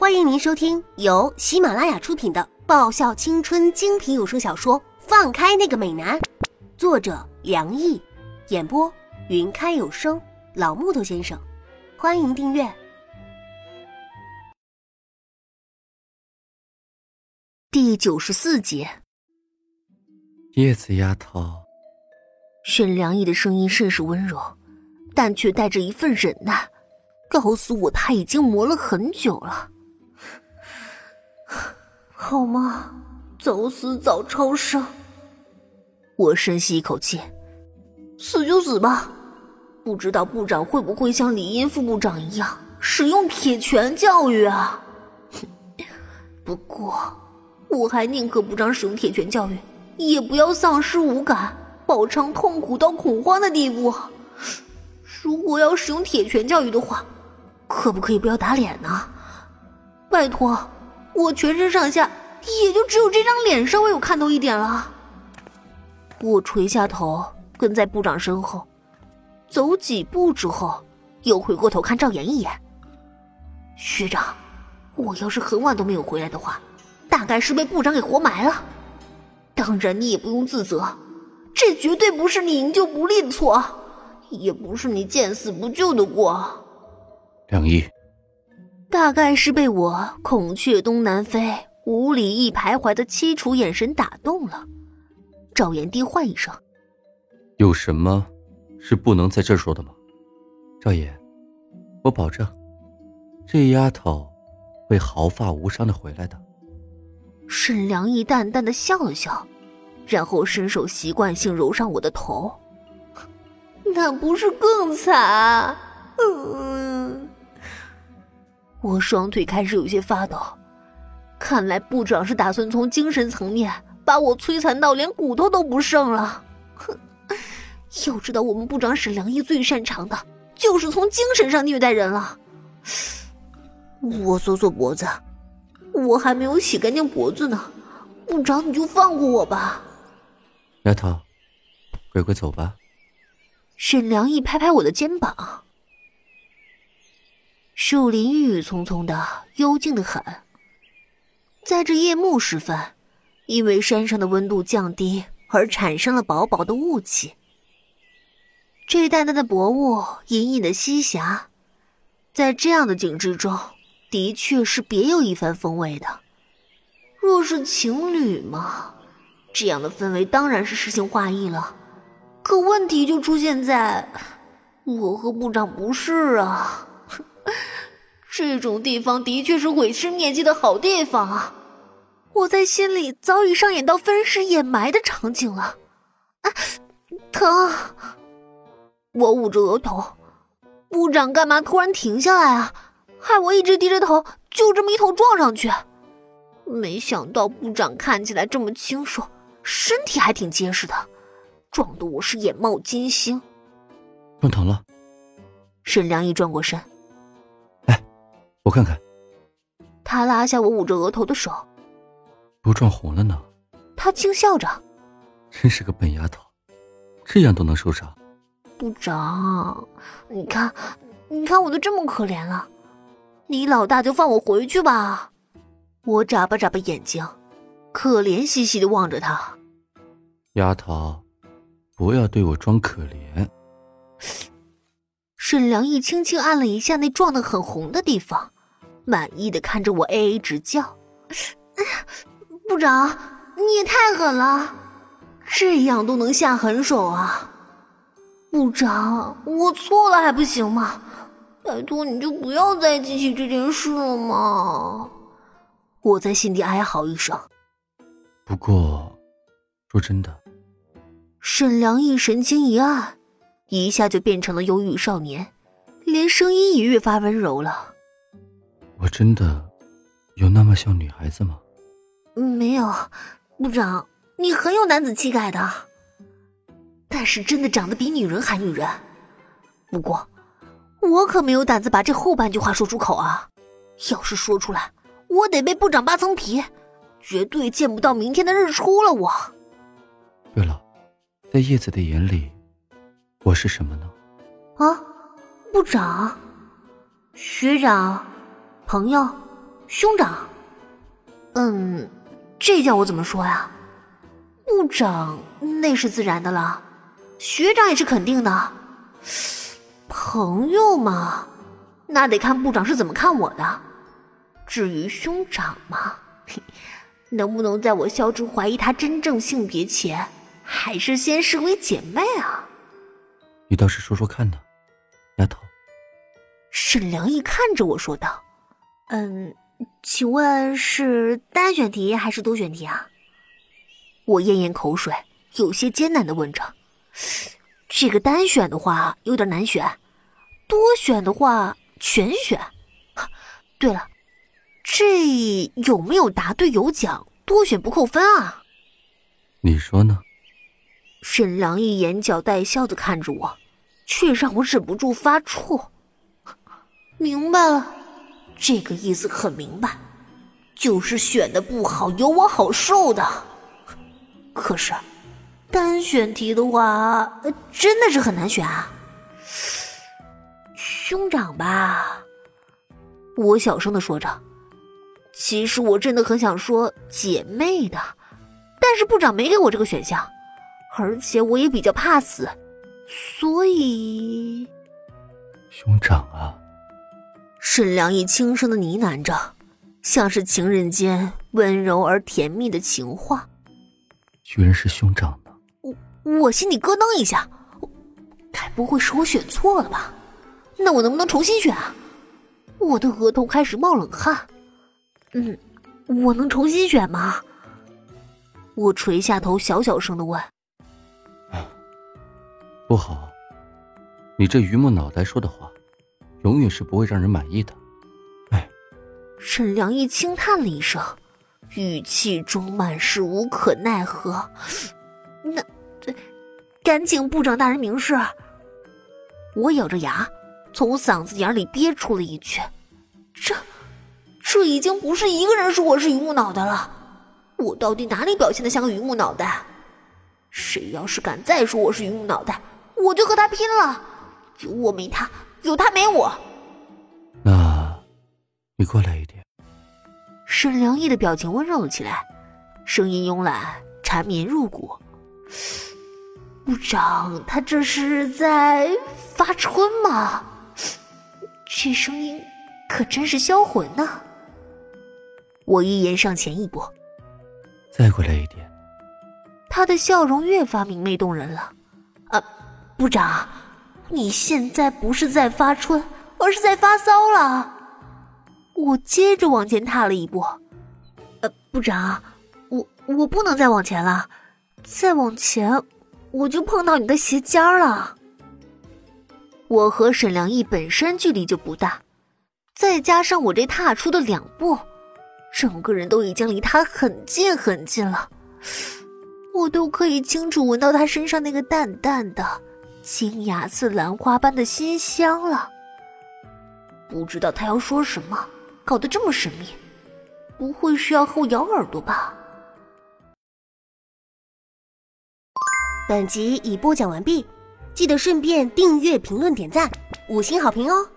欢迎您收听由喜马拉雅出品的爆笑青春精品有声小说《放开那个美男》，作者梁毅，演播云开有声老木头先生。欢迎订阅第九十四集。叶子丫头，沈良毅的声音甚是温柔，但却带着一份忍耐，告诉我他已经磨了很久了。好吗？早死早超生。我深吸一口气，死就死吧。不知道部长会不会像李英副部长一样使用铁拳教育啊？不过，我还宁可部长使用铁拳教育，也不要丧失五感，饱尝痛苦到恐慌的地步。如果要使用铁拳教育的话，可不可以不要打脸呢？拜托。我全身上下也就只有这张脸稍微有看头一点了。我垂下头，跟在部长身后，走几步之后，又回过头看赵岩一眼。学长，我要是很晚都没有回来的话，大概是被部长给活埋了。当然，你也不用自责，这绝对不是你营救不利的错，也不是你见死不救的过。梁毅。大概是被我孔雀东南飞，五里一徘徊的凄楚眼神打动了，赵岩低唤一声：“有什么是不能在这儿说的吗？”赵岩，我保证，这丫头会毫发无伤的回来的。沈良义淡淡的笑了笑，然后伸手习惯性揉上我的头，那不是更惨？嗯。我双腿开始有些发抖，看来部长是打算从精神层面把我摧残到连骨头都不剩了。哼，要知道我们部长沈良义最擅长的就是从精神上虐待人了。我缩缩脖子，我还没有洗干净脖子呢，部长你就放过我吧。丫头，乖乖走吧。沈良义拍拍我的肩膀。树林郁郁葱葱的，幽静的很。在这夜幕时分，因为山上的温度降低而产生了薄薄的雾气。这淡淡的薄雾隐隐的西霞，在这样的景致中，的确是别有一番风味的。若是情侣嘛，这样的氛围当然是诗情画意了。可问题就出现在，我和部长不是啊。这种地方的确是毁尸灭迹的好地方啊！我在心里早已上演到分尸掩埋的场景了。啊，疼！我捂着额头。部长干嘛突然停下来啊？害我一直低着头，就这么一头撞上去。没想到部长看起来这么清瘦，身体还挺结实的，撞得我是眼冒金星。撞疼了。沈良一转过身。我看看，他拉下我捂着额头的手，都撞红了呢。他轻笑着，真是个笨丫头，这样都能受伤。部长，你看，你看我都这么可怜了，你老大就放我回去吧。我眨巴眨巴眼睛，可怜兮兮的望着他。丫头，不要对我装可怜。沈良义轻轻按了一下那撞得很红的地方，满意的看着我 A A 直叫：“部长，你也太狠了，这样都能下狠手啊！部长，我错了还不行吗？拜托你就不要再提起这件事了嘛？”我在心底哀嚎一声。不过，说真的，沈良义神情一暗。一下就变成了忧郁少年，连声音也越发温柔了。我真的有那么像女孩子吗？没有，部长，你很有男子气概的，但是真的长得比女人还女人。不过，我可没有胆子把这后半句话说出口啊！要是说出来，我得被部长扒层皮，绝对见不到明天的日出了。我。对了，在叶子的眼里。我是什么呢？啊，部长、学长、朋友、兄长。嗯，这叫我怎么说呀？部长那是自然的了，学长也是肯定的。朋友嘛，那得看部长是怎么看我的。至于兄长嘛，能不能在我消除怀疑他真正性别前，还是先视为姐妹啊？你倒是说说看呢，丫头。沈良义看着我说道：“嗯，请问是单选题还是多选题啊？”我咽咽口水，有些艰难的问着：“这个单选的话有点难选，多选的话全选。对了，这有没有答对有奖，多选不扣分啊？”你说呢？沈良义眼角带笑的看着我，却让我忍不住发怵。明白了，这个意思很明白，就是选的不好，有我好受的。可是，单选题的话，真的是很难选啊。兄长吧，我小声的说着。其实我真的很想说姐妹的，但是部长没给我这个选项，而且我也比较怕死，所以，兄长啊，沈良义轻声的呢喃着，像是情人间温柔而甜蜜的情话。居然是兄长呢！我我心里咯噔一下，该不会是我选错了吧？那我能不能重新选啊？我的额头开始冒冷汗。嗯，我能重新选吗？我垂下头，小小声的问。不好，你这榆木脑袋说的话，永远是不会让人满意的。哎，沈良义轻叹了一声。语气中满是无可奈何。那，敢请部长大人明示。我咬着牙，从嗓子眼里憋出了一句：“这，这已经不是一个人说我是榆木脑袋了。我到底哪里表现的像个榆木脑袋？谁要是敢再说我是榆木脑袋，我就和他拼了！有我没他，有他没我。那，你过来一点。”沈良义的表情温柔了起来，声音慵懒，缠绵入骨。部长，他这是在发春吗？这声音可真是销魂呐！我一言上前一步，再过来一点。他的笑容越发明媚动人了。啊，部长，你现在不是在发春，而是在发骚了。我接着往前踏了一步，呃，部长，我我不能再往前了，再往前我就碰到你的鞋尖了。我和沈良义本身距离就不大，再加上我这踏出的两步，整个人都已经离他很近很近了，我都可以清楚闻到他身上那个淡淡的金牙似兰花般的馨香了。不知道他要说什么。搞得这么神秘，不会是要和我咬耳朵吧？本集已播讲完毕，记得顺便订阅、评论、点赞、五星好评哦！